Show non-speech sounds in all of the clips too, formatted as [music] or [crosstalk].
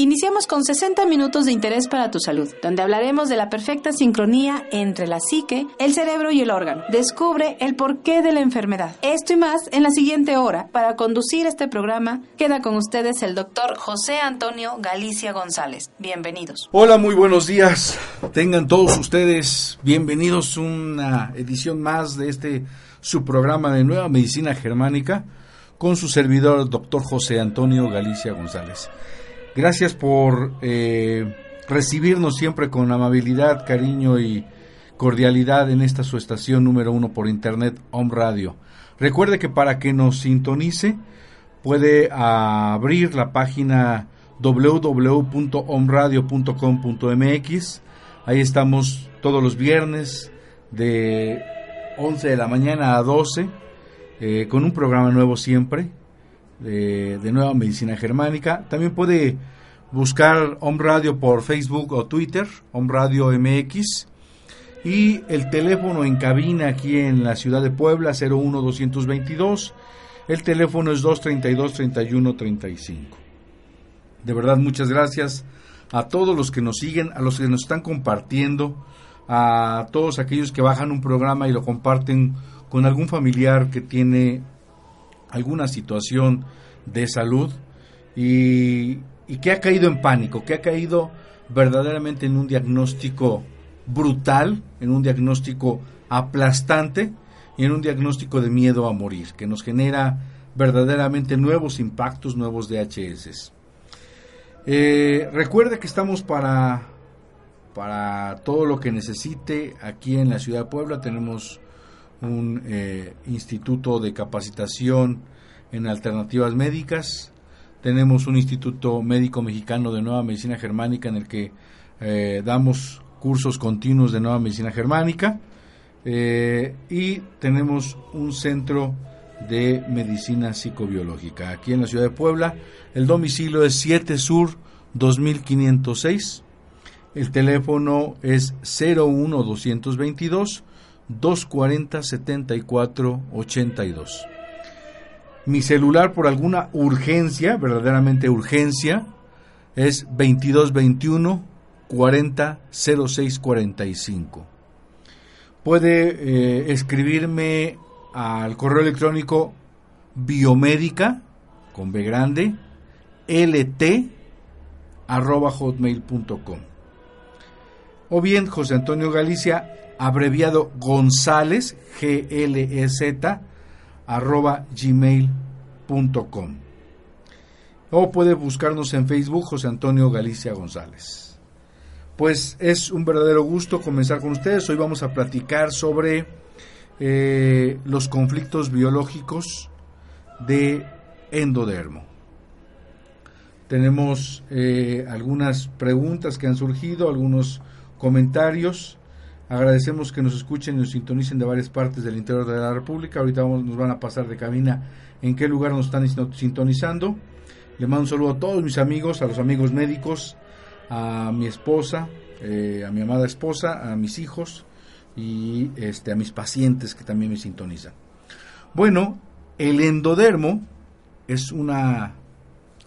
Iniciamos con 60 minutos de interés para tu salud, donde hablaremos de la perfecta sincronía entre la psique, el cerebro y el órgano. Descubre el porqué de la enfermedad. Esto y más en la siguiente hora. Para conducir este programa, queda con ustedes el doctor José Antonio Galicia González. Bienvenidos. Hola, muy buenos días. Tengan todos ustedes bienvenidos a una edición más de este su programa de Nueva Medicina Germánica con su servidor, doctor José Antonio Galicia González. Gracias por eh, recibirnos siempre con amabilidad, cariño y cordialidad en esta su estación número uno por internet, Home Radio. Recuerde que para que nos sintonice puede abrir la página www.omradio.com.mx. Ahí estamos todos los viernes de 11 de la mañana a 12 eh, con un programa nuevo siempre de, Nueva Medicina Germánica. También puede buscar Home Radio por Facebook o Twitter, Home Radio MX. Y el teléfono en cabina aquí en la ciudad de Puebla, 01222. El teléfono es 232-3135. De verdad, muchas gracias a todos los que nos siguen, a los que nos están compartiendo, a todos aquellos que bajan un programa y lo comparten con algún familiar que tiene alguna situación de salud y, que ha caído en pánico, que ha caído verdaderamente en un diagnóstico brutal, en un diagnóstico aplastante y en un diagnóstico de miedo a morir, que nos genera verdaderamente nuevos impactos, nuevos DHS. Eh, recuerde que estamos para, para todo lo que necesite aquí en la ciudad de Puebla. Tenemos un eh, instituto de capacitación en alternativas médicas. Tenemos un instituto médico mexicano de nueva medicina germánica en el que eh, damos cursos continuos de nueva medicina germánica. Eh, y tenemos un centro de medicina psicobiológica aquí en la ciudad de Puebla. El domicilio es 7 Sur 2506. El teléfono es 01 222 240 74 82. Mi celular por alguna urgencia, verdaderamente urgencia, es 2221 40 06 45. Puede eh, escribirme al correo electrónico biomédica con B grande lt arroba hotmail.com o bien José Antonio Galicia abreviado González, G-L-E-Z, arroba gmail.com. O puede buscarnos en Facebook José Antonio Galicia González. Pues es un verdadero gusto comenzar con ustedes. Hoy vamos a platicar sobre eh, los conflictos biológicos de endodermo. Tenemos eh, algunas preguntas que han surgido, algunos comentarios. Agradecemos que nos escuchen y nos sintonicen de varias partes del interior de la República. Ahorita nos van a pasar de cabina en qué lugar nos están sintonizando. Le mando un saludo a todos mis amigos, a los amigos médicos, a mi esposa, eh, a mi amada esposa, a mis hijos y este, a mis pacientes que también me sintonizan. Bueno, el endodermo es una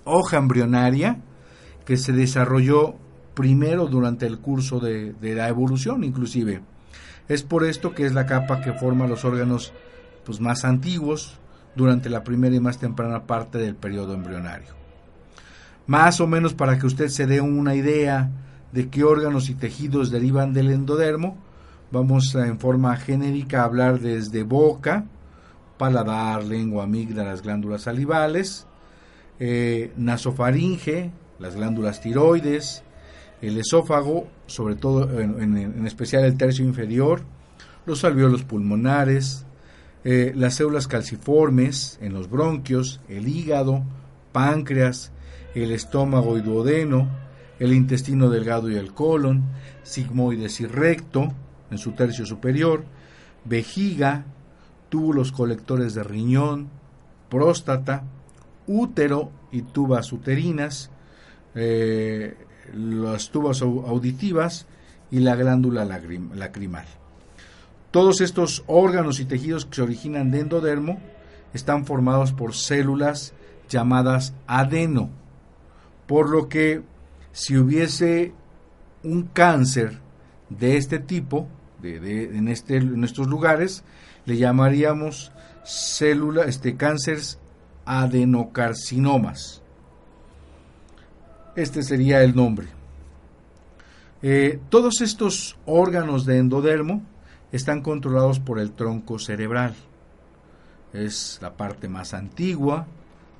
hoja embrionaria que se desarrolló primero durante el curso de, la evolución inclusive. Es por esto que es la capa que forma los órganos pues, más antiguos durante la primera y más temprana parte del periodo embrionario. Más o menos para que usted se dé una idea de qué órganos y tejidos derivan del endodermo, vamos a, en forma genérica a hablar desde boca, paladar, lengua, amígdalas, glándulas salivales, eh, nasofaringe, las glándulas tiroides, el esófago, sobre todo en, especial el tercio inferior, los alveolos pulmonares, eh, las células calciformes en los bronquios, el hígado, páncreas, el estómago y duodeno, el intestino delgado y el colon, sigmoides y recto en su tercio superior, vejiga, túbulos colectores de riñón, próstata, útero y tubas uterinas, eh, las tubas auditivas y la glándula lacrimal. Todos estos órganos y tejidos que se originan de endodermo están formados por células llamadas adeno, por lo que si hubiese un cáncer de este tipo, de, en, este, en estos lugares, le llamaríamos célula, este, cánceres adenocarcinomas. Este sería el nombre. Eh, todos estos órganos de endodermo están controlados por el tronco cerebral. Es la parte más antigua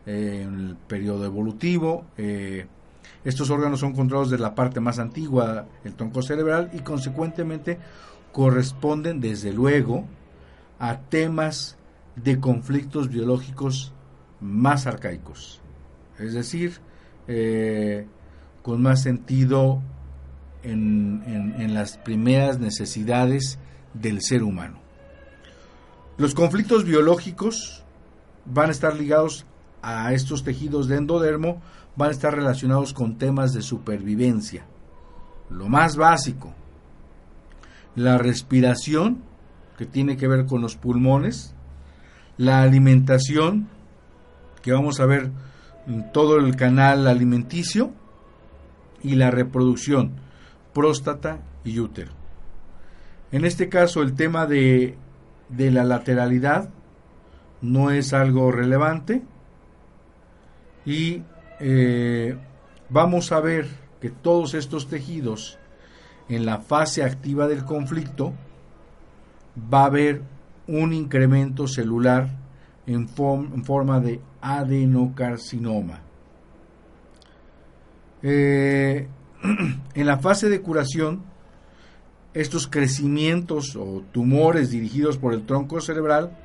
eh, en el periodo evolutivo. Eh, estos órganos son controlados de la parte más antigua, el tronco cerebral, y consecuentemente corresponden desde luego a temas de conflictos biológicos más arcaicos. Es decir, eh, con más sentido en, las primeras necesidades del ser humano. Los conflictos biológicos van a estar ligados a estos tejidos de endodermo, van a estar relacionados con temas de supervivencia. Lo más básico, la respiración, que tiene que ver con los pulmones, la alimentación, que vamos a ver todo el canal alimenticio, y la reproducción, próstata y útero. En este caso el tema de, de la lateralidad no es algo relevante y eh, vamos a ver que todos estos tejidos en la fase activa del conflicto va a haber un incremento celular en, forma de adenocarcinoma. Eh, [clears throat] en la fase de curación, estos crecimientos o tumores dirigidos por el tronco cerebral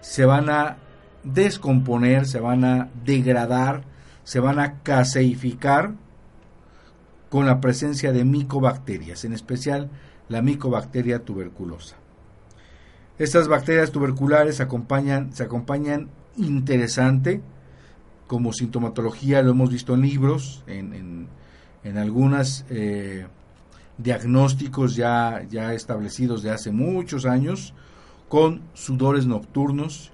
se van a descomponer, se van a degradar, se van a caseificar con la presencia de micobacterias, en especial la micobacteria tuberculosa. Estas bacterias tuberculares acompañan, se acompañan interesante como sintomatología, lo hemos visto en libros, en, en, algunos eh, diagnósticos ya, ya establecidos de hace muchos años, con sudores nocturnos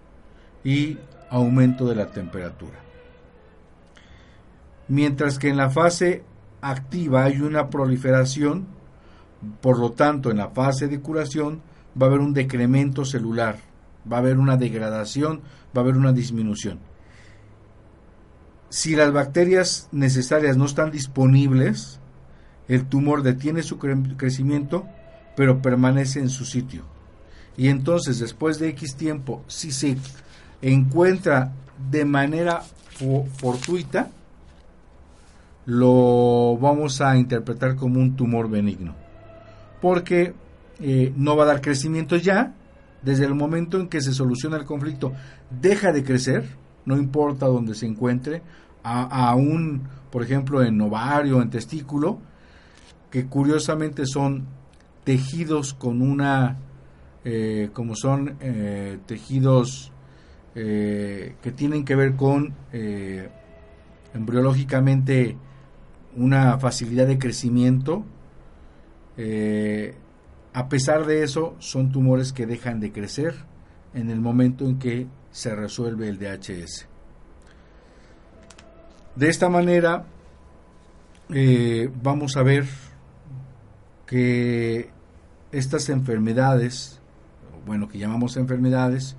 y aumento de la temperatura. Mientras que en la fase activa hay una proliferación, por lo tanto en la fase de curación va a haber un decremento celular, va a haber una degradación, va a haber una disminución. Si las bacterias necesarias no están disponibles, el tumor detiene su crecimiento, pero permanece en su sitio. Y entonces, después de X tiempo, si se encuentra de manera fortuita, lo vamos a interpretar como un tumor benigno. Porque eh, no va a dar crecimiento ya, desde el momento en que se soluciona el conflicto, deja de crecer, no importa dónde se encuentre, aún, por ejemplo, en ovario, en testículo, que curiosamente son tejidos con una, eh, como son eh, tejidos eh, que tienen que ver con embriológicamente una facilidad de crecimiento, a pesar de eso, son tumores que dejan de crecer en el momento en que se resuelve el DHS. De esta manera, eh, vamos a ver que estas enfermedades, bueno, que llamamos enfermedades,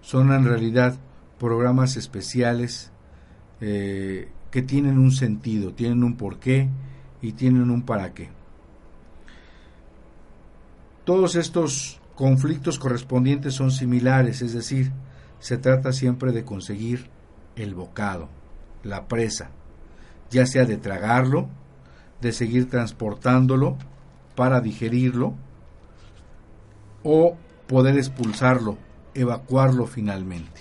son en realidad programas especiales eh, que tienen un sentido, tienen un porqué y tienen un para qué. Todos estos conflictos correspondientes son similares, es decir, se trata siempre de conseguir el bocado la presa, ya sea de tragarlo, de seguir transportándolo para digerirlo o poder expulsarlo, evacuarlo finalmente.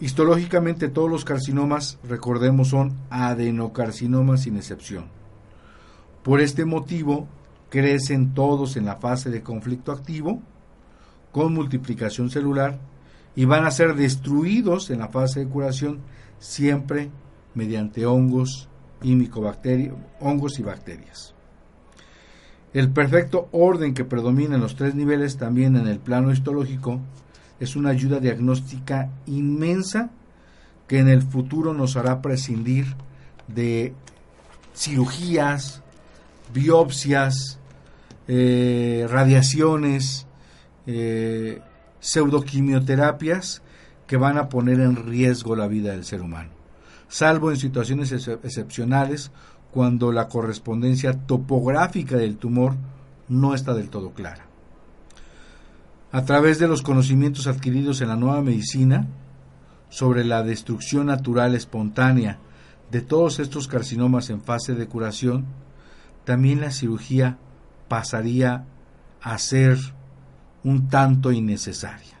Histológicamente todos los carcinomas, recordemos, son adenocarcinomas sin excepción. Por este motivo, crecen todos en la fase de conflicto activo, con multiplicación celular y van a ser destruidos en la fase de curación siempre mediante hongos y micobacterias, hongos y bacterias. El perfecto orden que predomina en los tres niveles también en el plano histológico es una ayuda diagnóstica inmensa que en el futuro nos hará prescindir de cirugías, biopsias, eh, radiaciones, eh, pseudoquimioterapias que van a poner en riesgo la vida del ser humano, salvo en situaciones excepcionales cuando la correspondencia topográfica del tumor no está del todo clara. A través de los conocimientos adquiridos en la nueva medicina sobre la destrucción natural espontánea de todos estos carcinomas en fase de curación, también la cirugía pasaría a ser un tanto innecesaria.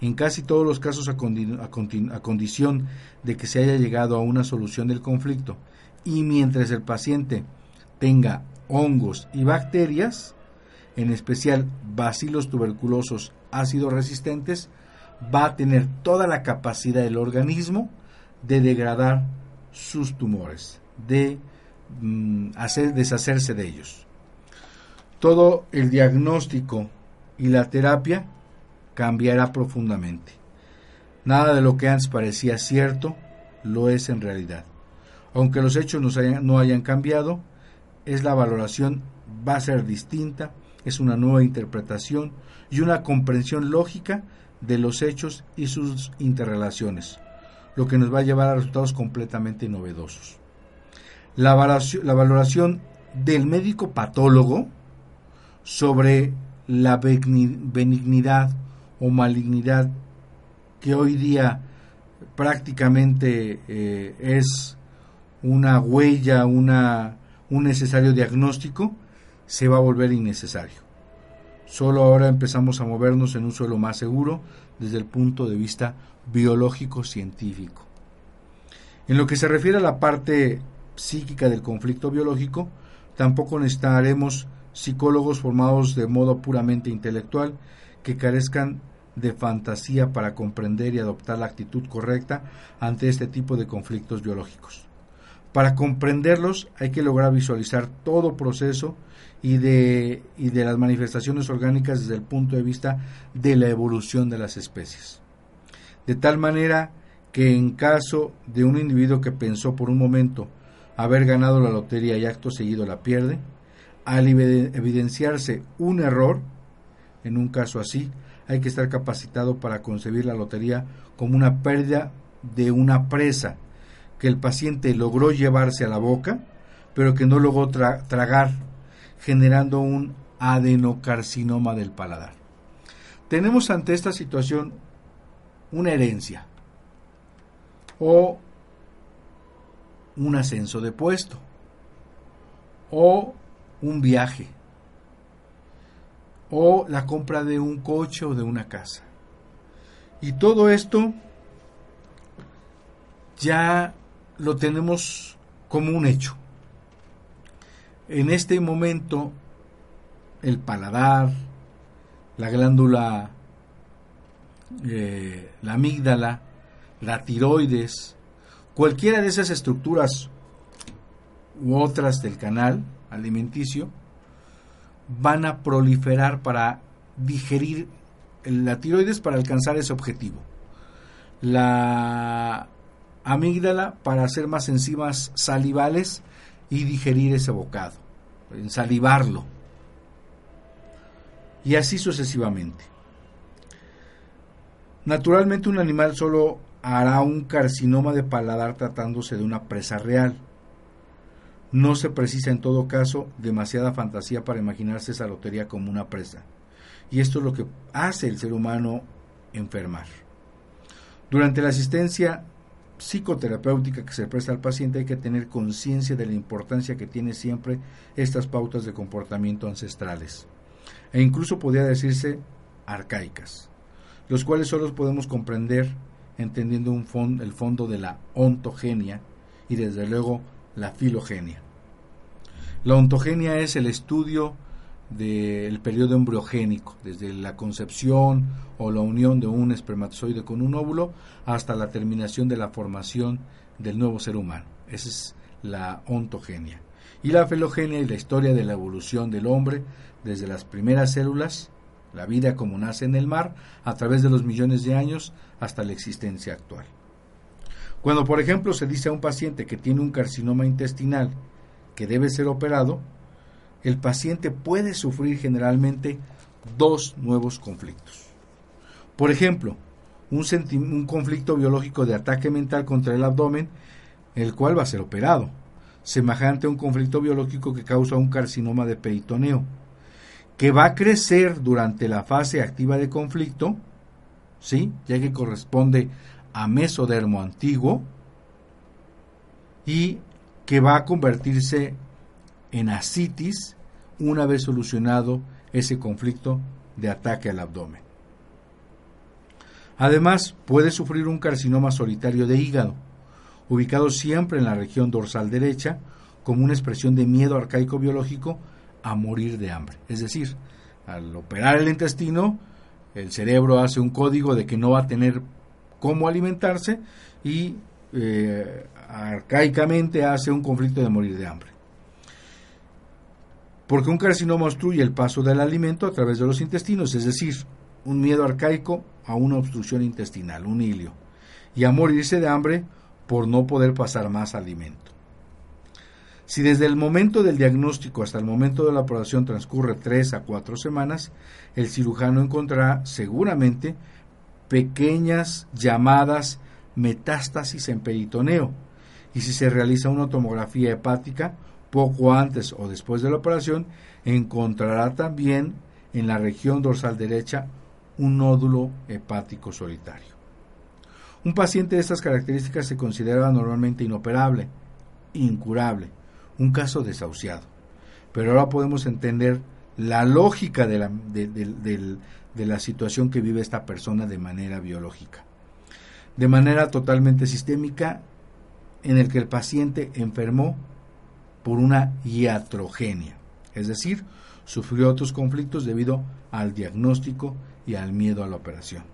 En casi todos los casos a, condición de que se haya llegado a una solución del conflicto y mientras el paciente tenga hongos y bacterias, en especial bacilos tuberculosos ácido resistentes, va a tener toda la capacidad del organismo de degradar sus tumores, de mm, hacer deshacerse de ellos. Todo el diagnóstico y la terapia cambiará profundamente. Nada de lo que antes parecía cierto lo es en realidad. Aunque los hechos no hayan cambiado, es la valoración va a ser distinta, es una nueva interpretación y una comprensión lógica de los hechos y sus interrelaciones, lo que nos va a llevar a resultados completamente novedosos. La valoración, la valoración del médico patólogo sobre la benignidad o malignidad que hoy día prácticamente eh, es una huella, una, un necesario diagnóstico, se va a volver innecesario. Solo ahora empezamos a movernos en un suelo más seguro desde el punto de vista biológico-científico. En lo que se refiere a la parte psíquica del conflicto biológico, tampoco necesitaremos psicólogos formados de modo puramente intelectual que carezcan de fantasía para comprender y adoptar la actitud correcta ante este tipo de conflictos biológicos. Para comprenderlos hay que lograr visualizar todo proceso y de, y de las manifestaciones orgánicas desde el punto de vista de la evolución de las especies. De tal manera que en caso de un individuo que pensó por un momento haber ganado la lotería y acto seguido la pierde, al evidenciarse un error, en un caso así, hay que estar capacitado para concebir la lotería como una pérdida de una presa que el paciente logró llevarse a la boca, pero que no logró tragar, generando un adenocarcinoma del paladar. Tenemos ante esta situación una herencia o un ascenso de puesto o un viaje o la compra de un coche o de una casa. Y todo esto ya lo tenemos como un hecho. En este momento, el paladar, la glándula, eh, la amígdala, la tiroides, cualquiera de esas estructuras u otras del canal alimenticio, van a proliferar para digerir la tiroides para alcanzar ese objetivo. La amígdala para hacer más enzimas salivales y digerir ese bocado, salivarlo. Y así sucesivamente. Naturalmente un animal solo hará un carcinoma de paladar tratándose de una presa real no se precisa en todo caso demasiada fantasía para imaginarse esa lotería como una presa. Y esto es lo que hace el ser humano enfermar. Durante la asistencia psicoterapéutica que se presta al paciente hay que tener conciencia de la importancia que tiene siempre estas pautas de comportamiento ancestrales e incluso podría decirse arcaicas, los cuales solo podemos comprender entendiendo el fondo de la ontogenia y desde luego la filogenia. La ontogenia es el estudio del periodo embriogénico, desde la concepción o la unión de un espermatozoide con un óvulo hasta la terminación de la formación del nuevo ser humano. Esa es la ontogenia. Y la filogenia es la historia de la evolución del hombre desde las primeras células, la vida como nace en el mar, a través de los millones de años hasta la existencia actual. Cuando, por ejemplo, se dice a un paciente que tiene un carcinoma intestinal que debe ser operado, el paciente puede sufrir generalmente dos nuevos conflictos. Por ejemplo, un, un, conflicto biológico de ataque mental contra el abdomen, el cual va a ser operado, semejante a un conflicto biológico que causa un carcinoma de peritoneo, que va a crecer durante la fase activa de conflicto, ¿sí? ya que corresponde a mesodermo antiguo, y que va a convertirse en asitis una vez solucionado ese conflicto de ataque al abdomen. Además, puede sufrir un carcinoma solitario de hígado, ubicado siempre en la región dorsal derecha, como una expresión de miedo arcaico biológico a morir de hambre. Es decir, al operar el intestino, el cerebro hace un código de que no va a tener cómo alimentarse y eh, arcaicamente hace un conflicto de morir de hambre. Porque un carcinoma obstruye el paso del alimento a través de los intestinos, es decir, un miedo arcaico a una obstrucción intestinal, un hilio, y a morirse de hambre por no poder pasar más alimento. Si desde el momento del diagnóstico hasta el momento de la operación transcurre tres a cuatro semanas, el cirujano encontrará seguramente pequeñas llamadas metástasis en peritoneo, y si se realiza una tomografía hepática poco antes o después de la operación, encontrará también en la región dorsal derecha un nódulo hepático solitario. Un paciente de estas características se considera normalmente inoperable, incurable, un caso desahuciado. Pero ahora podemos entender la lógica de la, de la situación que vive esta persona de manera biológica. De manera totalmente sistémica, en el que el paciente enfermó por una iatrogenia, es decir, sufrió otros conflictos debido al diagnóstico y al miedo a la operación.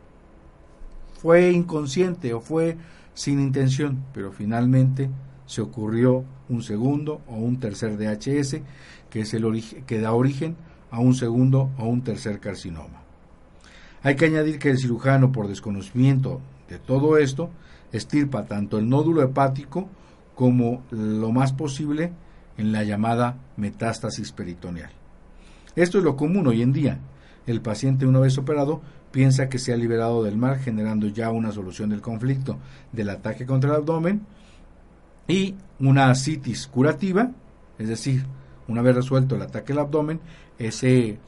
Fue inconsciente o fue sin intención, pero finalmente se ocurrió un segundo o un tercer DHS que, es el origen, que da origen a un segundo o un tercer carcinoma. Hay que añadir que el cirujano, por desconocimiento de todo esto, estirpa tanto el nódulo hepático como lo más posible en la llamada metástasis peritoneal. Esto es lo común hoy en día. El paciente una vez operado piensa que se ha liberado del mal generando ya una solución del conflicto del ataque contra el abdomen y una citis curativa, es decir, una vez resuelto el ataque al abdomen, ese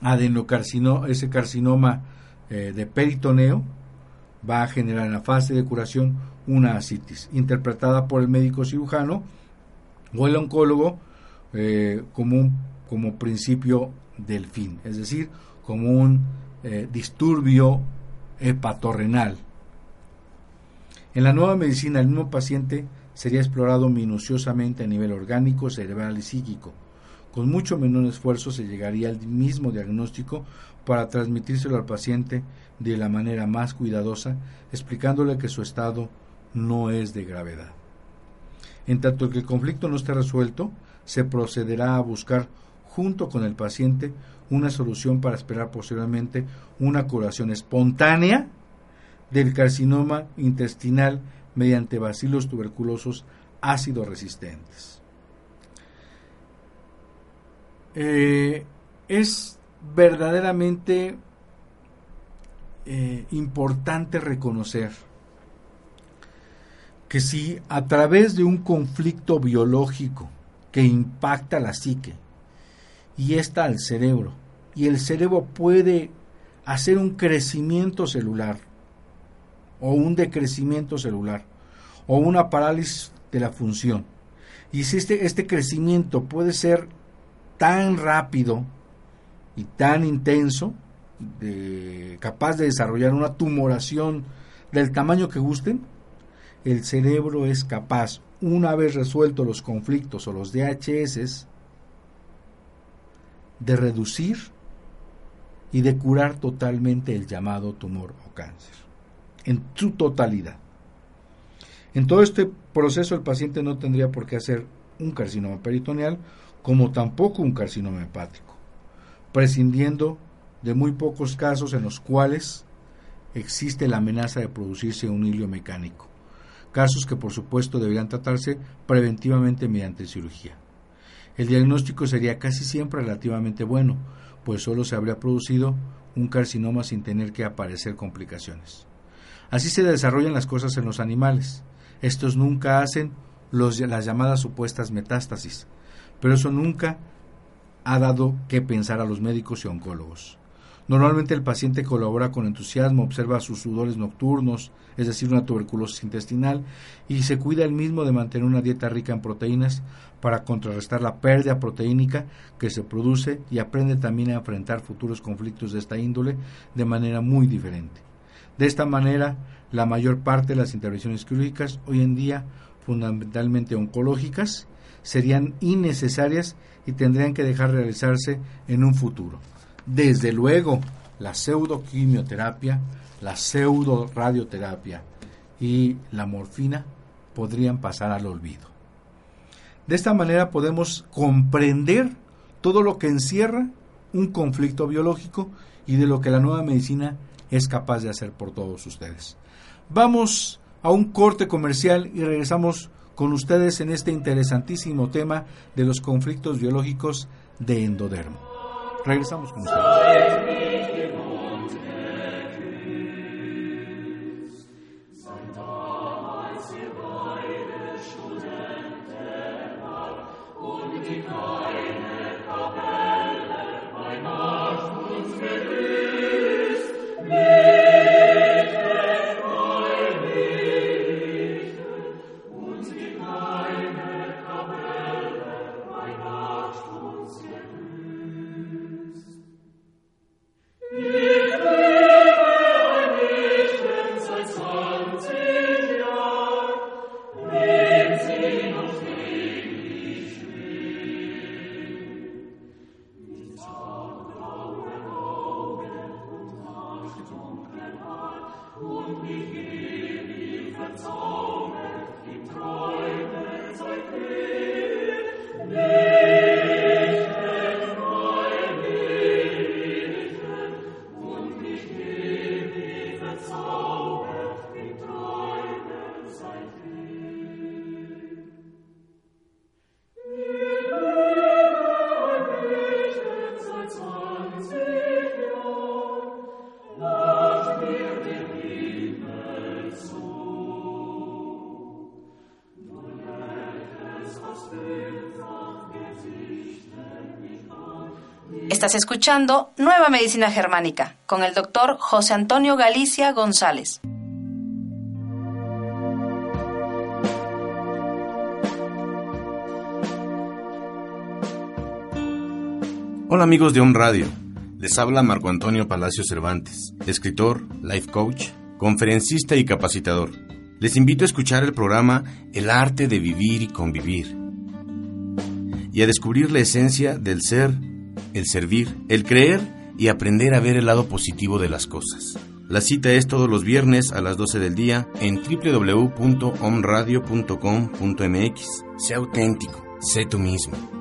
adenocarcinoma, ese carcinoma eh, de peritoneo va a generar en la fase de curación una asitis, interpretada por el médico cirujano o el oncólogo eh, como, un, como principio del fin, es decir, como un eh, disturbio hepatorrenal. En la nueva medicina, el mismo paciente sería explorado minuciosamente a nivel orgánico, cerebral y psíquico. Con mucho menor esfuerzo se llegaría al mismo diagnóstico para transmitírselo al paciente de la manera más cuidadosa, explicándole que su estado no es de gravedad. En tanto que el conflicto no esté resuelto, se procederá a buscar junto con el paciente una solución para esperar posteriormente una curación espontánea del carcinoma intestinal mediante bacilos tuberculosos ácido resistentes. Eh, es verdaderamente eh, importante reconocer que si a través de un conflicto biológico que impacta la psique y está al cerebro, y el cerebro puede hacer un crecimiento celular o un decrecimiento celular o una parálisis de la función. Y si este, este crecimiento puede ser tan rápido y tan intenso, de, capaz de desarrollar una tumoración del tamaño que gusten, el cerebro es capaz, una vez resueltos los conflictos o los DHS, de reducir y de curar totalmente el llamado tumor o cáncer, en su totalidad. En todo este proceso el paciente no tendría por qué hacer un carcinoma peritoneal como tampoco un carcinoma hepático, prescindiendo de muy pocos casos en los cuales existe la amenaza de producirse un hilio mecánico casos que por supuesto deberían tratarse preventivamente mediante cirugía. El diagnóstico sería casi siempre relativamente bueno, pues solo se habría producido un carcinoma sin tener que aparecer complicaciones. Así se desarrollan las cosas en los animales. Estos nunca hacen los, las llamadas supuestas metástasis, pero eso nunca ha dado que pensar a los médicos y oncólogos. Normalmente el paciente colabora con entusiasmo, observa sus sudores nocturnos, es decir, una tuberculosis intestinal, y se cuida el mismo de mantener una dieta rica en proteínas para contrarrestar la pérdida proteínica que se produce y aprende también a enfrentar futuros conflictos de esta índole de manera muy diferente. De esta manera, la mayor parte de las intervenciones quirúrgicas hoy en día, fundamentalmente oncológicas, serían innecesarias y tendrían que dejar de realizarse en un futuro. Desde luego, la pseudoquimioterapia, la pseudo radioterapia y la morfina podrían pasar al olvido. De esta manera podemos comprender todo lo que encierra un conflicto biológico y de lo que la nueva medicina es capaz de hacer por todos ustedes. Vamos a un corte comercial y regresamos con ustedes en este interesantísimo tema de los conflictos biológicos de endodermo. Regresamos con ustedes. Estás escuchando Nueva Medicina Germánica con el doctor José Antonio Galicia González. Hola amigos de On Radio, les habla Marco Antonio Palacio Cervantes, escritor, life coach, conferencista y capacitador. Les invito a escuchar el programa El arte de vivir y convivir y a descubrir la esencia del ser el servir, el creer y aprender a ver el lado positivo de las cosas. La cita es todos los viernes a las 12 del día en www.omradio.com.mx. Sé auténtico, sé tú mismo.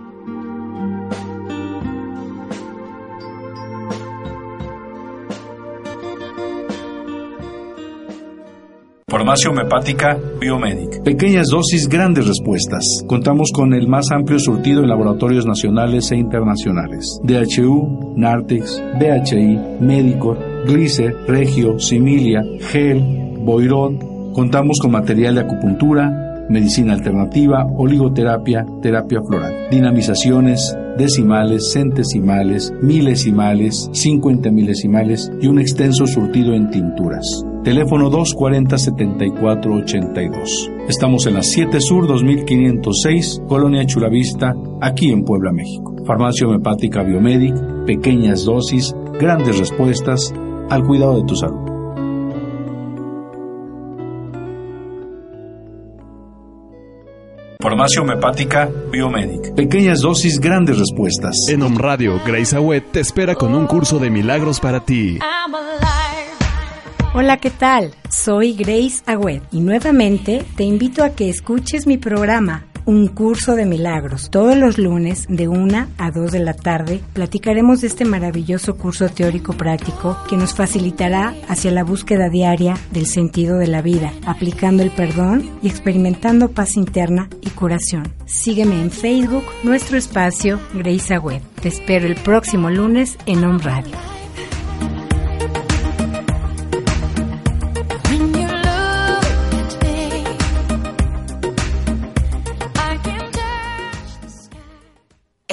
Farmacia homeopática Biomedic. Pequeñas dosis, grandes respuestas. Contamos con el más amplio surtido en laboratorios nacionales e internacionales. DHU, Nartex, DHI, Medicor, Glicer, Regio, Similia, Gel, Boirón. Contamos con material de acupuntura, medicina alternativa, oligoterapia, terapia floral, dinamizaciones, decimales, centesimales, milesimales, 50 milesimales y un extenso surtido en tinturas. Teléfono 240-7482. Estamos en la 7 Sur 2506, Colonia Chulavista, aquí en Puebla, México. Farmacia homeopática Biomedic, pequeñas dosis, grandes respuestas al cuidado de tu salud. Farmacia homeopática Biomedic. Pequeñas dosis, grandes respuestas. En Om Radio, Grace Awet te espera con un curso de milagros para ti. Hola, ¿qué tal? Soy Grace Agüed y nuevamente te invito a que escuches mi programa un curso de milagros. Todos los lunes de 1 a 2 de la tarde platicaremos de este maravilloso curso teórico práctico que nos facilitará hacia la búsqueda diaria del sentido de la vida, aplicando el perdón y experimentando paz interna y curación. Sígueme en Facebook, nuestro espacio Grace Web. Te espero el próximo lunes en On Radio.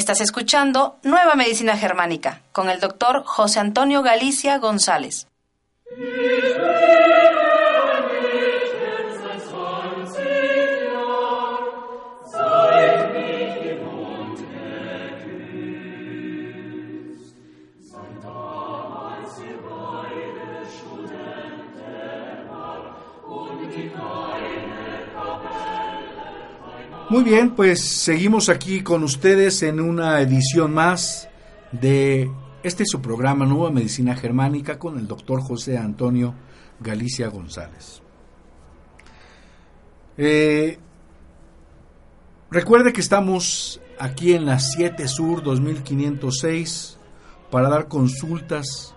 Estás escuchando Nueva Medicina Germánica con el doctor José Antonio Galicia González. Muy bien, pues seguimos aquí con ustedes en una edición más de este su programa Nueva Medicina Germánica con el doctor José Antonio Galicia González. Eh, recuerde que estamos aquí en la 7 Sur 2506 para dar consultas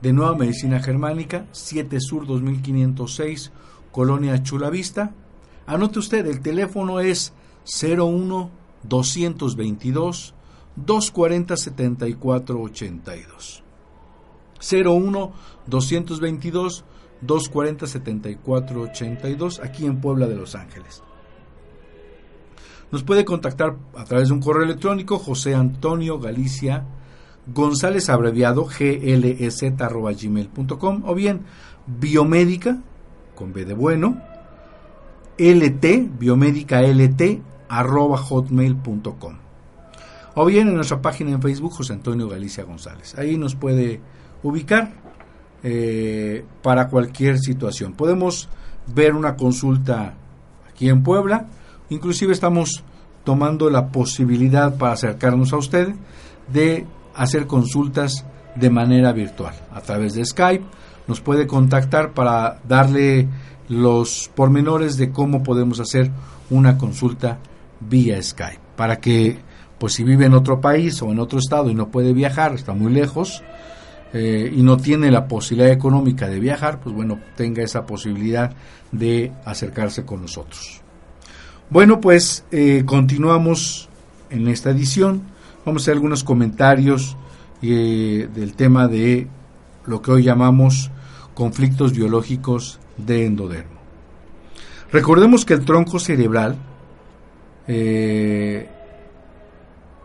de Nueva Medicina Germánica, 7 Sur 2506, Colonia Chulavista. Anote usted, el teléfono es 01 222 240 7482. 01 222 240 7482 aquí en Puebla de Los Ángeles. Nos puede contactar a través de un correo electrónico José Antonio Galicia González abreviado glz@gmail.com o bien biomédica con B de bueno lt biomédica lt arroba hotmail.com o bien en nuestra página en Facebook José Antonio Galicia González. Ahí nos puede ubicar eh, para cualquier situación. Podemos ver una consulta aquí en Puebla, inclusive estamos tomando la posibilidad para acercarnos a usted de hacer consultas de manera virtual a través de Skype. Nos puede contactar para darle los pormenores de cómo podemos hacer una consulta vía Skype para que pues si vive en otro país o en otro estado y no puede viajar, está muy lejos eh, y no tiene la posibilidad económica de viajar, pues bueno, tenga esa posibilidad de acercarse con nosotros. Bueno, pues eh, continuamos en esta edición. Vamos a hacer algunos comentarios eh, del tema de lo que hoy llamamos conflictos biológicos de endodermo. Recordemos que el tronco cerebral eh,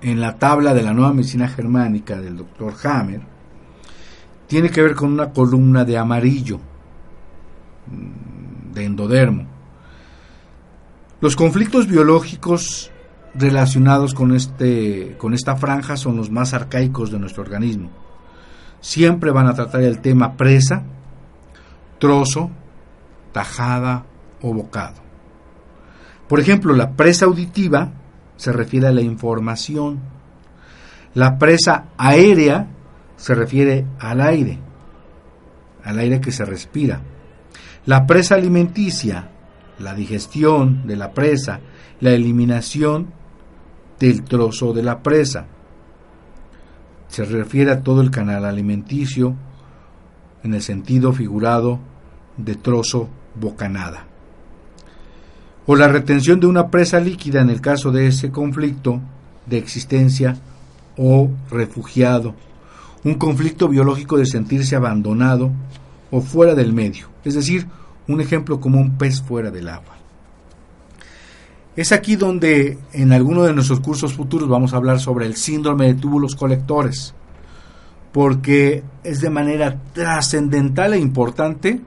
en la tabla de la nueva medicina germánica del doctor Hammer, tiene que ver con una columna de amarillo, mm, de endodermo. Los conflictos biológicos relacionados con, este, con esta franja son los más arcaicos de nuestro organismo. Siempre van a tratar el tema presa, trozo, tajada o bocado. Por ejemplo, la presa auditiva se refiere a la información. La presa aérea se refiere al aire, al aire que se respira. La presa alimenticia, la digestión de la presa, la eliminación del trozo de la presa. Se refiere a todo el canal alimenticio en el sentido figurado de trozo bocanada. O la retención de una presa líquida en el caso de ese conflicto de existencia o refugiado, un conflicto biológico de sentirse abandonado o fuera del medio, es decir, un ejemplo como un pez fuera del agua. Es aquí donde en alguno de nuestros cursos futuros vamos a hablar sobre el síndrome de túbulos colectores, porque es de manera trascendental e importante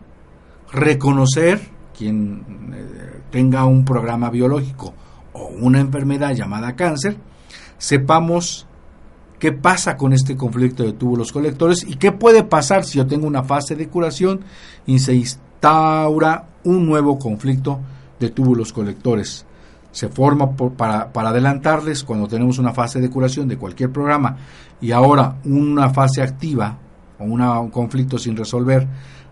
reconocer quien eh, tenga un programa biológico o una enfermedad llamada cáncer, sepamos qué pasa con este conflicto de túbulos colectores y qué puede pasar si yo tengo una fase de curación y se instaura un nuevo conflicto de túbulos colectores. Se forma para, para adelantarles cuando tenemos una fase de curación de cualquier programa y ahora una fase activa o un conflicto sin resolver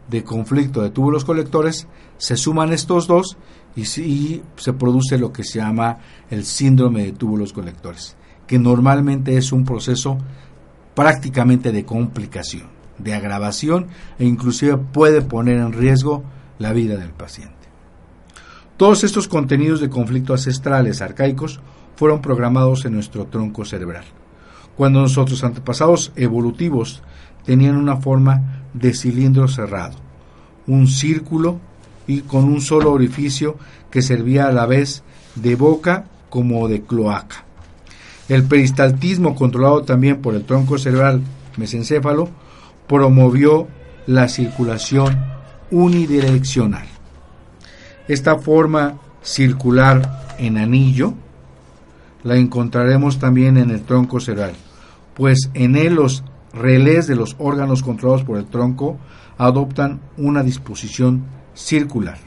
de conflicto de túbulos colectores, se suman estos dos y, se produce lo que se llama el síndrome de túbulos colectores, que normalmente es un proceso prácticamente de complicación, de agravación e inclusive puede poner en riesgo la vida del paciente. Todos estos contenidos de conflicto ancestrales arcaicos fueron programados en nuestro tronco cerebral, cuando nuestros antepasados evolutivos tenían una forma de cilindro cerrado, un círculo y con un solo orificio que servía a la vez de boca como de cloaca. El peristaltismo, controlado también por el tronco cerebral mesencéfalo, promovió la circulación unidireccional. Esta forma circular en anillo la encontraremos también en el tronco cerebral, pues en él los relés de los órganos controlados por el tronco adoptan una disposición circular.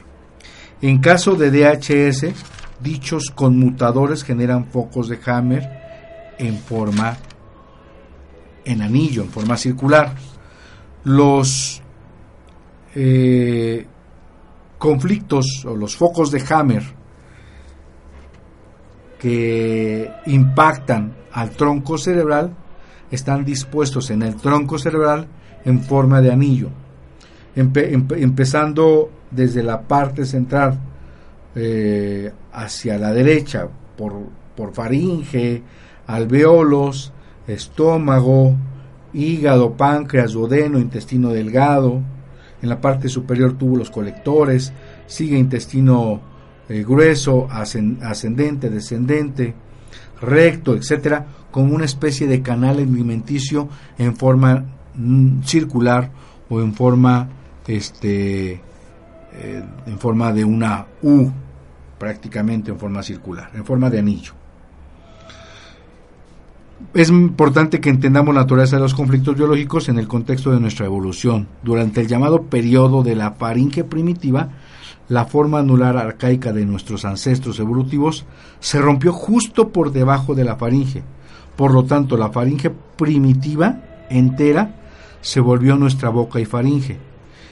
En caso de DHS, dichos conmutadores generan focos de Hammer en forma en anillo, en forma circular. Los eh, conflictos o los focos de Hammer que impactan al tronco cerebral están dispuestos en el tronco cerebral en forma de anillo, empezando desde la parte central eh, hacia la derecha por, por faringe, alveolos, estómago, hígado, páncreas, duodeno, intestino delgado, en la parte superior túbulos colectores, sigue intestino eh, grueso, ascendente, descendente, recto, etcétera, como una especie de canal alimenticio en forma mm, circular o en forma este eh, en forma de una U prácticamente en forma circular, en forma de anillo. Es importante que entendamos la naturaleza de los conflictos biológicos en el contexto de nuestra evolución. Durante el llamado periodo de la faringe primitiva, la forma anular arcaica de nuestros ancestros evolutivos se rompió justo por debajo de la faringe. Por lo tanto, la faringe primitiva entera se volvió nuestra boca y faringe.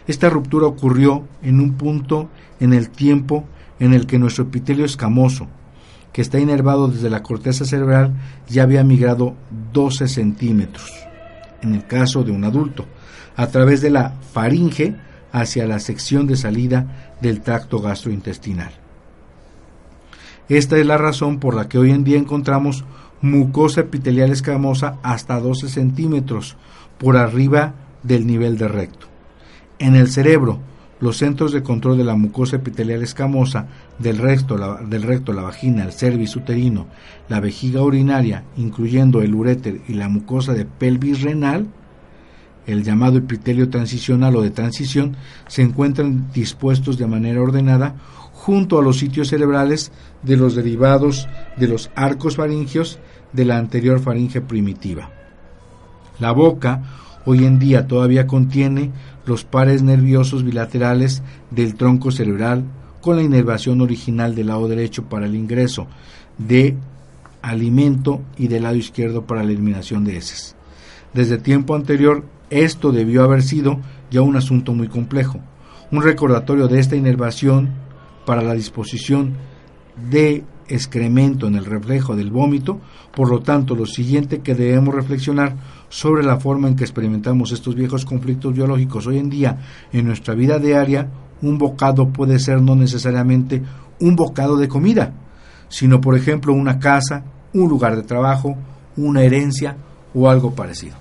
Esta ruptura ocurrió en un punto en el tiempo en el que nuestro epitelio escamoso, que está inervado desde la corteza cerebral, ya había migrado 12 centímetros, en el caso de un adulto, a través de la faringe hacia la sección de salida del tracto gastrointestinal. Esta es la razón por la que hoy en día encontramos mucosa epitelial escamosa hasta 12 centímetros por arriba del nivel de recto. En el cerebro, los centros de control de la mucosa epitelial escamosa del recto, la, del recto, la vagina, el cervix uterino, la vejiga urinaria, incluyendo el uréter y la mucosa de pelvis renal, el llamado epitelio transicional o de transición, se encuentran dispuestos de manera ordenada junto a los sitios cerebrales de los derivados de los arcos faringios de la anterior faringe primitiva. La boca hoy en día todavía contiene los pares nerviosos bilaterales del tronco cerebral con la inervación original del lado derecho para el ingreso de alimento y del lado izquierdo para la eliminación de heces. Desde tiempo anterior esto debió haber sido ya un asunto muy complejo, un recordatorio de esta inervación para la disposición de excremento en el reflejo del vómito, por lo tanto lo siguiente que debemos reflexionar sobre la forma en que experimentamos estos viejos conflictos biológicos hoy en día en nuestra vida diaria, un bocado puede ser no necesariamente un bocado de comida, sino por ejemplo una casa, un lugar de trabajo, una herencia o algo parecido.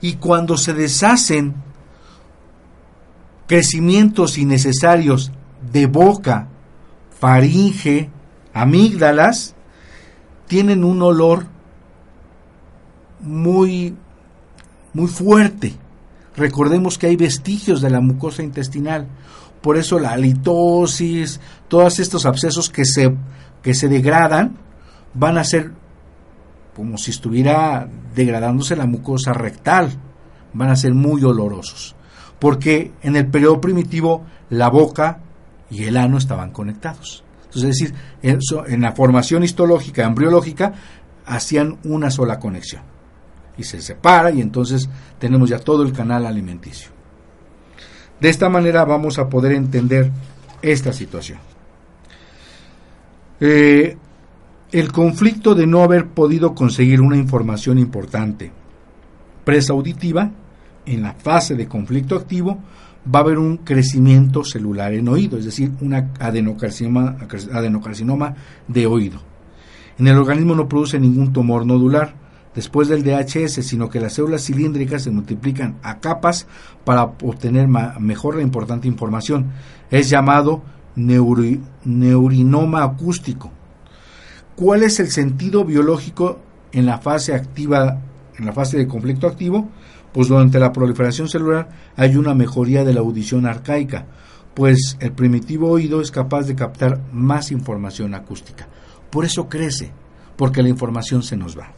Y cuando se deshacen crecimientos innecesarios de boca, faringe, amígdalas, tienen un olor muy, muy fuerte. Recordemos que hay vestigios de la mucosa intestinal. Por eso la halitosis, todos estos abscesos que se, que se degradan, van a ser como si estuviera degradándose la mucosa rectal. Van a ser muy olorosos. Porque en el periodo primitivo la boca y el ano estaban conectados. Entonces, es decir, en, la formación histológica, embriológica, hacían una sola conexión. Y se separa y entonces tenemos ya todo el canal alimenticio. De esta manera vamos a poder entender esta situación. Eh, el conflicto de no haber podido conseguir una información importante presa auditiva, en la fase de conflicto activo, va a haber un crecimiento celular en oído, es decir, un adenocarcinoma, adenocarcinoma de oído. En el organismo no produce ningún tumor nodular después del DHS, sino que las células cilíndricas se multiplican a capas para obtener mejor la importante información. Es llamado neurinoma acústico. ¿Cuál es el sentido biológico en la fase activa, en la fase de conflicto activo? Pues durante la proliferación celular hay una mejoría de la audición arcaica, pues el primitivo oído es capaz de captar más información acústica. Por eso crece, porque la información se nos va.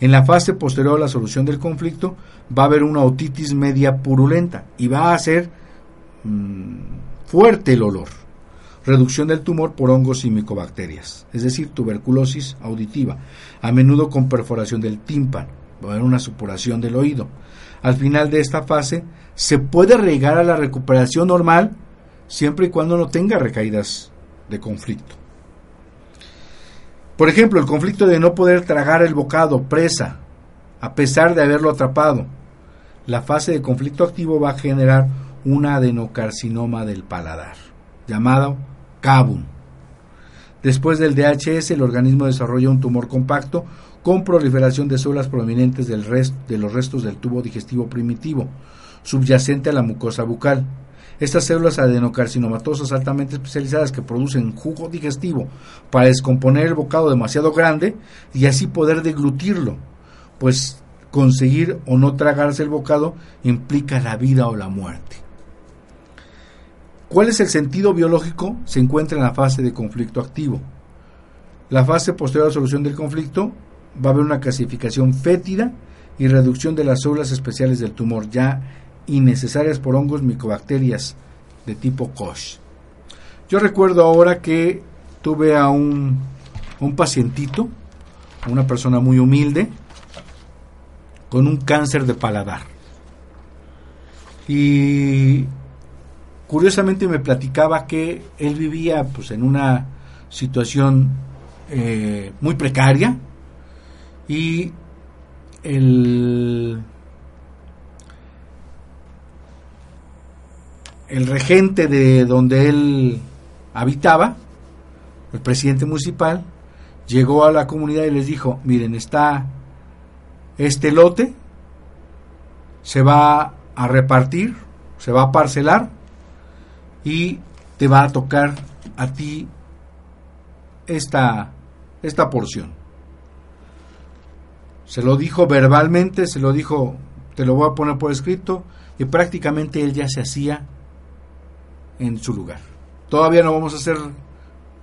En la fase posterior a la solución del conflicto va a haber una otitis media purulenta y va a ser mm, fuerte el olor. Reducción del tumor por hongos y micobacterias, es decir, tuberculosis auditiva, a menudo con perforación del tímpano, va a haber una supuración del oído al final de esta fase, se puede llegar a la recuperación normal siempre y cuando no tenga recaídas de conflicto. Por ejemplo, el conflicto de no poder tragar el bocado presa, a pesar de haberlo atrapado. La fase de conflicto activo va a generar un adenocarcinoma del paladar, llamado CABUN. Después del DHS, el organismo desarrolla un tumor compacto con proliferación de células provenientes del de los restos del tubo digestivo primitivo, subyacente a la mucosa bucal. Estas células adenocarcinomatosas altamente especializadas que producen jugo digestivo para descomponer el bocado demasiado grande y así poder deglutirlo, pues conseguir o no tragarse el bocado implica la vida o la muerte. ¿Cuál es el sentido biológico? Se encuentra en la fase de conflicto activo. La fase posterior a la solución del conflicto va a haber una clasificación fétida y reducción de las células especiales del tumor ya innecesarias por hongos micobacterias de tipo Koch. Yo recuerdo ahora que tuve a un, un pacientito, una persona muy humilde, con un cáncer de paladar. Y curiosamente me platicaba que él vivía pues en una situación eh, muy precaria, y el, el regente de donde él habitaba, el presidente municipal, llegó a la comunidad y les dijo, miren, está este lote, se va a repartir, se va a parcelar y te va a tocar a ti esta, esta porción. Se lo dijo verbalmente, se lo dijo, te lo voy a poner por escrito, y prácticamente él ya se hacía en su lugar. Todavía no vamos a hacer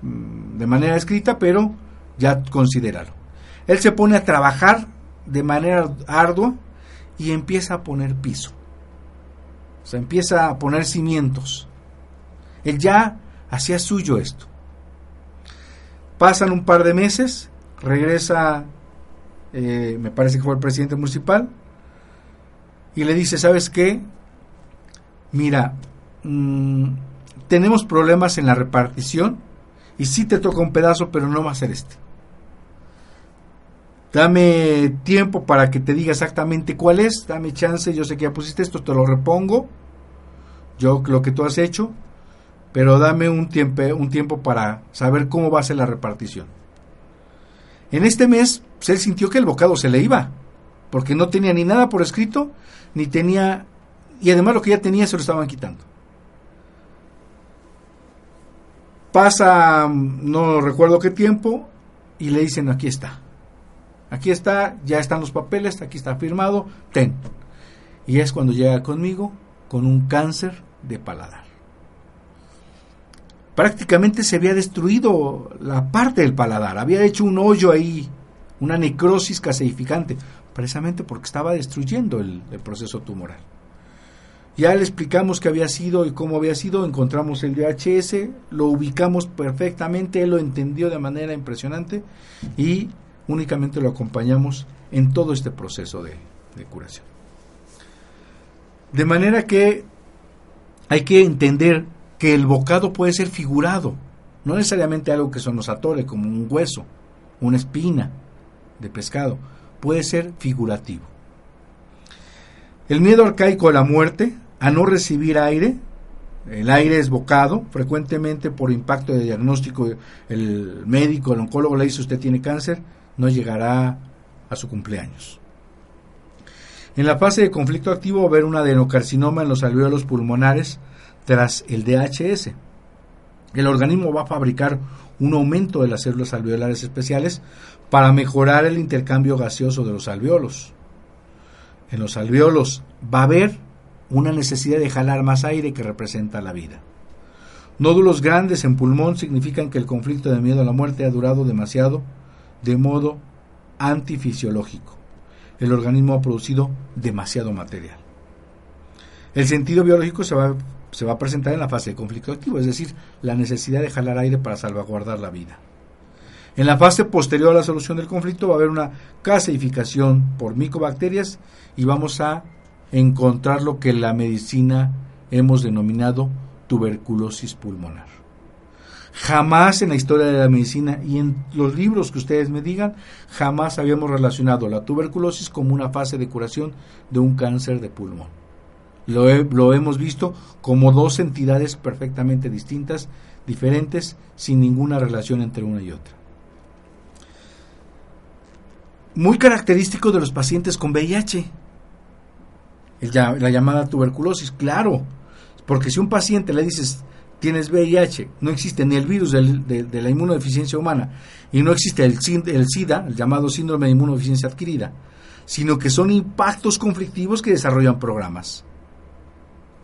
mm, de manera escrita, pero ya considéralo. Él se pone a trabajar de manera ardua y empieza a poner piso. O sea, empieza a poner cimientos. Él ya hacía suyo esto. Pasan un par de meses, regresa eh, me parece que fue el presidente municipal, y le dice, ¿sabes qué? Mira, mm, tenemos problemas en la repartición y sí te toca un pedazo, pero no va a ser este. Dame tiempo para que te diga exactamente cuál es, dame chance, yo sé que ya pusiste esto, te lo repongo, yo lo que tú has hecho, pero dame un tiempo, un tiempo para saber cómo va a ser la repartición. En este mes, pues, él sintió que el bocado se le iba, porque no tenía ni nada por escrito, ni tenía, y además lo que ya tenía se lo estaban quitando. Pasa, no recuerdo qué tiempo, y le dicen, aquí está. Aquí está, ya están los papeles, aquí está firmado, ten. Y es cuando llega conmigo con un cáncer de paladar prácticamente se había destruido la parte del paladar, había hecho un hoyo ahí, una necrosis caseificante, precisamente porque estaba destruyendo el, proceso tumoral. Ya le explicamos qué había sido y cómo había sido, encontramos el DHS, lo ubicamos perfectamente, él lo entendió de manera impresionante y únicamente lo acompañamos en todo este proceso de curación. De manera que hay que entender que el bocado puede ser figurado, no necesariamente algo que se nos atore como un hueso, una espina de pescado, puede ser figurativo. El miedo arcaico a la muerte, a no recibir aire, el aire es bocado, frecuentemente por impacto de diagnóstico, el médico, el oncólogo le dice usted tiene cáncer, no llegará a su cumpleaños. En la fase de conflicto activo va a haber un adenocarcinoma en los alveolos pulmonares tras el DHS. El organismo va a fabricar un aumento de las células alveolares especiales para mejorar el intercambio gaseoso de los alveolos. En los alveolos va a haber una necesidad de jalar más aire que representa la vida. Nódulos grandes en pulmón significan que el conflicto de miedo a la muerte ha durado demasiado de modo antifisiológico. El organismo ha producido demasiado material. El sentido biológico se va, se va a presentar en la fase de conflicto activo, es decir, la necesidad de jalar aire para salvaguardar la vida. En la fase posterior a la solución del conflicto va a haber una clasificación por micobacterias y vamos a encontrar lo que la medicina hemos denominado tuberculosis pulmonar. Jamás en la historia de la medicina y en los libros que ustedes me digan, jamás habíamos relacionado la tuberculosis como una fase de curación de un cáncer de pulmón. Lo, hemos visto como dos entidades perfectamente distintas, diferentes, sin ninguna relación entre una y otra. Muy característico de los pacientes con VIH, la llamada tuberculosis, claro, porque si un paciente le dices tienes VIH, no existe ni el virus de, la inmunodeficiencia humana y no existe el, el SIDA, el llamado síndrome de inmunodeficiencia adquirida, sino que son impactos conflictivos que desarrollan programas,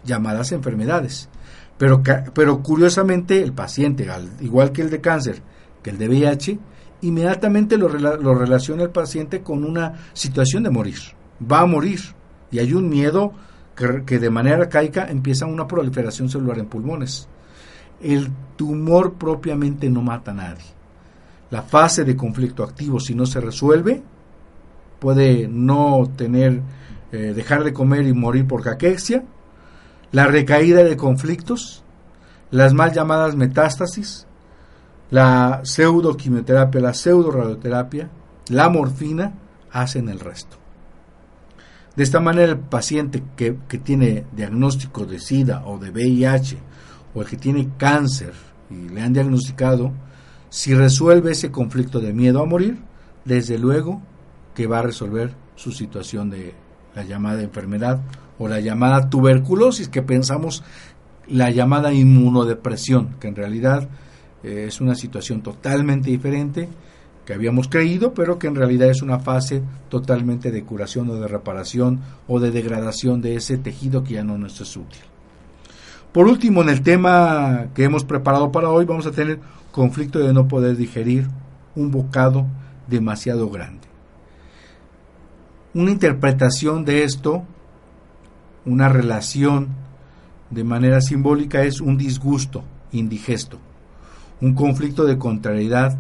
llamadas enfermedades. Pero, pero curiosamente el paciente, al igual que el de cáncer, que el de VIH, inmediatamente lo, lo relaciona el paciente con una situación de morir. Va a morir y hay un miedo que, de manera arcaica empieza una proliferación celular en pulmones. El tumor propiamente no mata a nadie. La fase de conflicto activo, si no se resuelve, puede no tener, eh, dejar de comer y morir por caquexia, la recaída de conflictos, las mal llamadas metástasis, la pseudoquimioterapia, la pseudoradioterapia, la morfina, hacen el resto. De esta manera el paciente que, tiene diagnóstico de SIDA o de VIH o el que tiene cáncer y le han diagnosticado, si resuelve ese conflicto de miedo a morir, desde luego que va a resolver su situación de la llamada enfermedad o la llamada tuberculosis, que pensamos la llamada inmunodepresión, que en realidad eh, es una situación totalmente diferente que habíamos creído, pero que en realidad es una fase totalmente de curación o de reparación o de degradación de ese tejido que ya no nos es útil. Por último, en el tema que hemos preparado para hoy, vamos a tener conflicto de no poder digerir un bocado demasiado grande. Una interpretación de esto, una relación de manera simbólica es un disgusto indigesto, un conflicto de contrariedad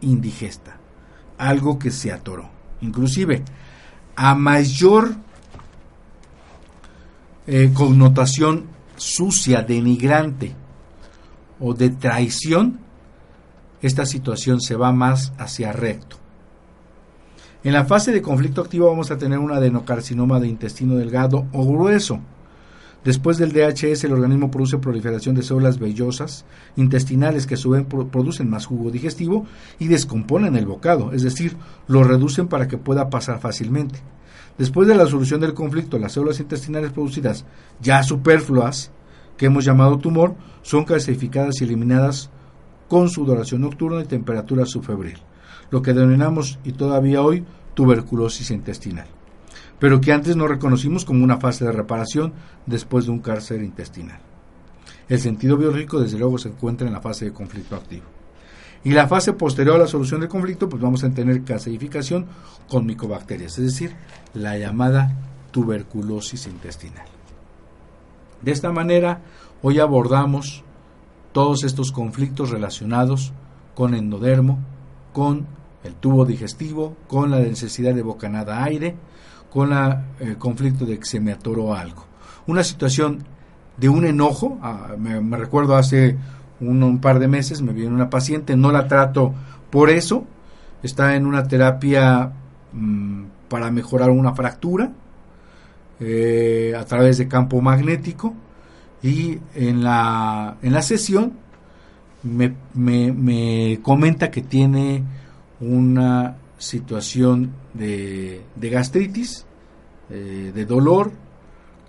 indigesta, algo que se atoró. Inclusive, a mayor eh, connotación sucia, denigrante o de traición, esta situación se va más hacia recto. En la fase de conflicto activo vamos a tener un adenocarcinoma de intestino delgado o grueso, Después del DHS, el organismo produce proliferación de células vellosas intestinales que a su vez producen más jugo digestivo y descomponen el bocado, es decir, lo reducen para que pueda pasar fácilmente. Después de la solución del conflicto, las células intestinales producidas ya superfluas, que hemos llamado tumor, son clasificadas y eliminadas con sudoración nocturna y temperatura subfebril, lo que denominamos y todavía hoy tuberculosis intestinal pero que antes no reconocimos como una fase de reparación después de un cáncer intestinal. El sentido biológico desde luego se encuentra en la fase de conflicto activo. Y la fase posterior a la solución del conflicto, pues vamos a tener calcificación con micobacterias, es decir, la llamada tuberculosis intestinal. De esta manera, hoy abordamos todos estos conflictos relacionados con endodermo, con el tubo digestivo, con la necesidad de bocanada aire, con el eh, conflicto de que se me atoró algo. Una situación de un enojo, ah, me, recuerdo hace un, par de meses me viene una paciente, no la trato por eso, está en una terapia mm, para mejorar una fractura eh, a través de campo magnético y en la, en la sesión me, me, comenta que tiene una situación de, de gastritis, eh, de dolor,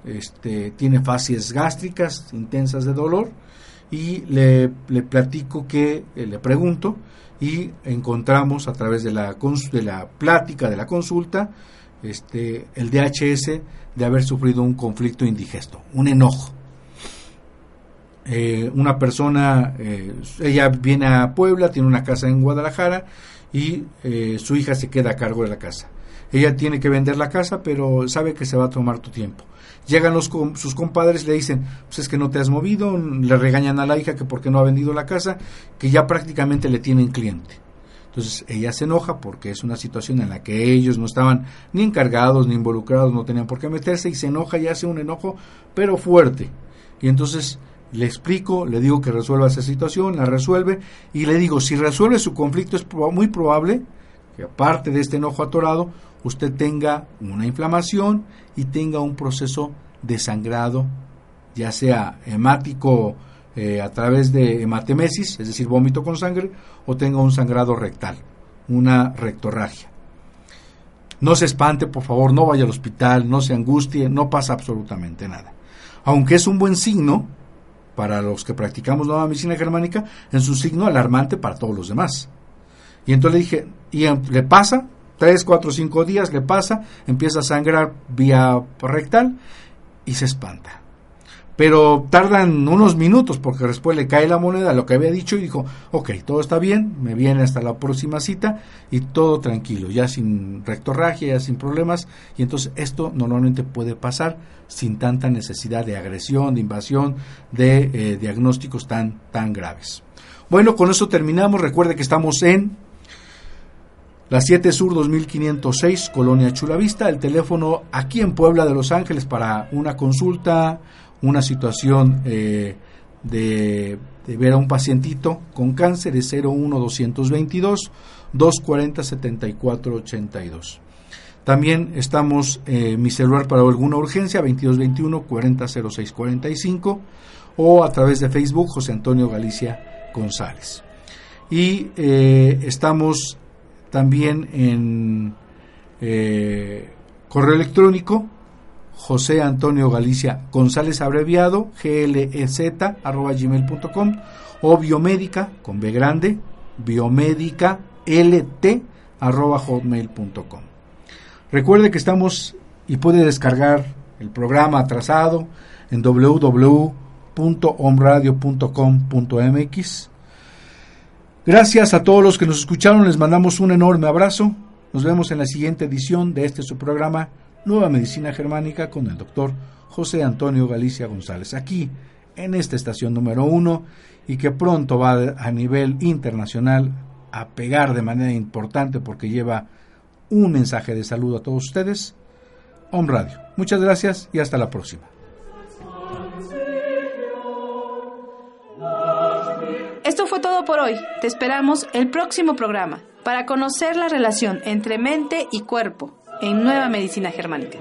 este, tiene fases gástricas intensas de dolor y le, le platico que, eh, le pregunto y encontramos a través de la, de la plática, de la consulta, este, el DHS de haber sufrido un conflicto indigesto, un enojo. Eh, una persona, ella viene a Puebla, tiene una casa en Guadalajara y su hija se queda a cargo de la casa. Ella tiene que vender la casa, pero sabe que se va a tomar tu tiempo. Llegan los, sus compadres le dicen, pues es que no te has movido, le regañan a la hija que porque no ha vendido la casa, que ya prácticamente le tienen cliente. Entonces ella se enoja porque es una situación en la que ellos no estaban ni encargados ni involucrados, no tenían por qué meterse y se enoja y hace un enojo, pero fuerte. Y entonces le explico, le digo que resuelva esa situación, la resuelve y le digo, si resuelve su conflicto es muy probable que aparte de este enojo atorado, usted tenga una inflamación y tenga un proceso de sangrado, ya sea hemático eh, a través de hematemesis, es decir, vómito con sangre, o tenga un sangrado rectal, una rectorragia. No se espante, por favor, no vaya al hospital, no se angustie, no pasa absolutamente nada. Aunque es un buen signo para los que practicamos nueva medicina germánica, es un signo alarmante para todos los demás. Y entonces le dije, ¿y le pasa? Tres, cuatro, cinco días le pasa, empieza a sangrar vía rectal y se espanta. Pero tardan unos minutos porque después le cae la moneda, lo que había dicho, y dijo, ok, todo está bien, me viene hasta la próxima cita y todo tranquilo, ya sin rectorragia, ya sin problemas. Y entonces esto normalmente puede pasar sin tanta necesidad de agresión, de invasión, de eh, diagnósticos tan, tan graves. Bueno, con eso terminamos. Recuerde que estamos en la 7 Sur 2506, Colonia Chulavista, el teléfono aquí en Puebla de Los Ángeles para una consulta, una situación eh, de, ver a un pacientito con cáncer es 01 222 240 7482. También estamos eh, mi celular para alguna urgencia 2221 400645 o a través de Facebook José Antonio Galicia González. Y eh, estamos también en eh, correo electrónico José Antonio Galicia González abreviado glez arroba gmail.com o biomédica con B grande biomédica lt arroba hotmail.com recuerde que estamos y puede descargar el programa atrasado en www.omradio.com.mx Gracias a todos los que nos escucharon, les mandamos un enorme abrazo. Nos vemos en la siguiente edición de este su programa Nueva Medicina Germánica con el doctor José Antonio Galicia González, aquí en esta estación número uno y que pronto va a nivel internacional a pegar de manera importante porque lleva un mensaje de salud a todos ustedes. Om Radio. Muchas gracias y hasta la próxima. Esto fue todo por hoy. Te esperamos el próximo programa para conocer la relación entre mente y cuerpo en Nueva Medicina Germánica.